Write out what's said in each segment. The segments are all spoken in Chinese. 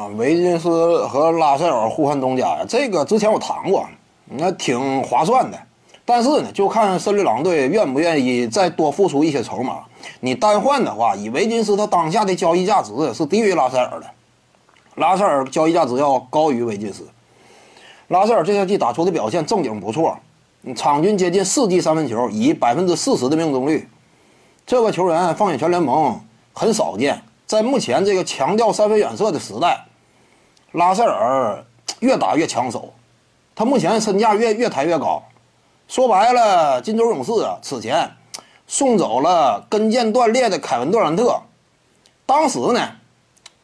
啊，维金斯和拉塞尔互换东家呀，这个之前我谈过，那挺划算的。但是呢，就看森林狼队愿不愿意再多付出一些筹码。你单换的话，以维金斯他当下的交易价值是低于拉塞尔的，拉塞尔交易价值要高于维金斯。拉塞尔这赛季打出的表现正经不错，场均接近四记三分球，以百分之四十的命中率。这个球员放眼全联盟很少见，在目前这个强调三分远射的时代，拉塞尔越打越抢手，他目前身价越越抬越高。说白了，金州勇士啊，此前送走了跟腱断裂的凯文杜兰特，当时呢，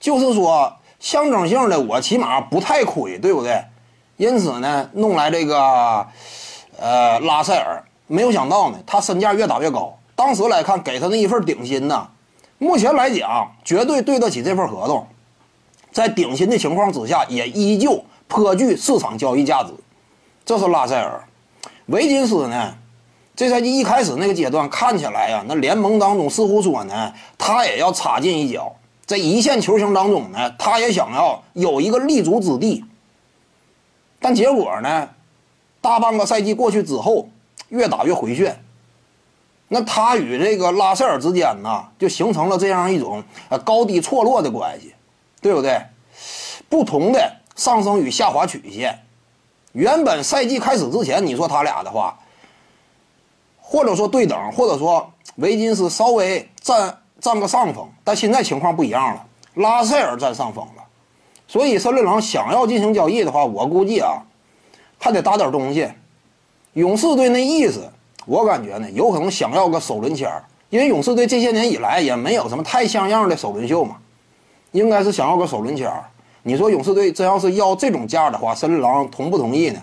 就是说象征性的，我起码不太亏，对不对？因此呢，弄来这个呃拉塞尔，没有想到呢，他身价越打越高。当时来看，给他那一份顶薪呢，目前来讲绝对对得起这份合同，在顶薪的情况之下，也依旧颇具市场交易价值。这是拉塞尔。维金斯呢？这赛季一开始那个阶段看起来呀，那联盟当中似乎说呢，他也要插进一脚，在一线球星当中呢，他也想要有一个立足之地。但结果呢，大半个赛季过去之后，越打越回旋。那他与这个拉塞尔之间呢，就形成了这样一种呃高低错落的关系，对不对？不同的上升与下滑曲线。原本赛季开始之前，你说他俩的话，或者说对等，或者说维金斯稍微占占个上风，但现在情况不一样了，拉塞尔占上风了，所以森林狼想要进行交易的话，我估计啊，还得打点东西。勇士队那意思，我感觉呢，有可能想要个首轮签因为勇士队这些年以来也没有什么太像样的首轮秀嘛，应该是想要个首轮签你说勇士队真要是要这种价的话，森林狼同不同意呢？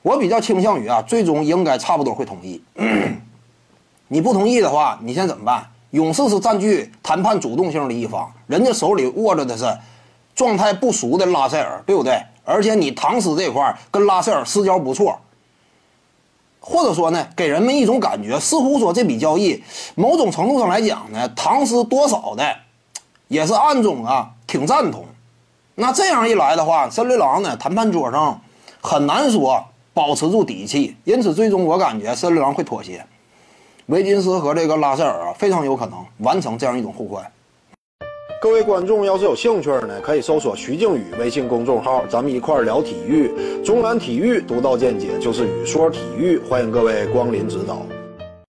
我比较倾向于啊，最终应该差不多会同意。你不同意的话，你现在怎么办？勇士是占据谈判主动性的一方，人家手里握着的是状态不俗的拉塞尔，对不对？而且你唐斯这块跟拉塞尔私交不错，或者说呢，给人们一种感觉，似乎说这笔交易某种程度上来讲呢，唐斯多少的也是暗中啊挺赞同。那这样一来的话，森林狼呢谈判桌上很难说保持住底气，因此最终我感觉森林狼会妥协。维金斯和这个拉塞尔啊，非常有可能完成这样一种互换。各位观众要是有兴趣呢，可以搜索徐静宇微信公众号，咱们一块聊体育。中南体育独到见解就是语说体育，欢迎各位光临指导。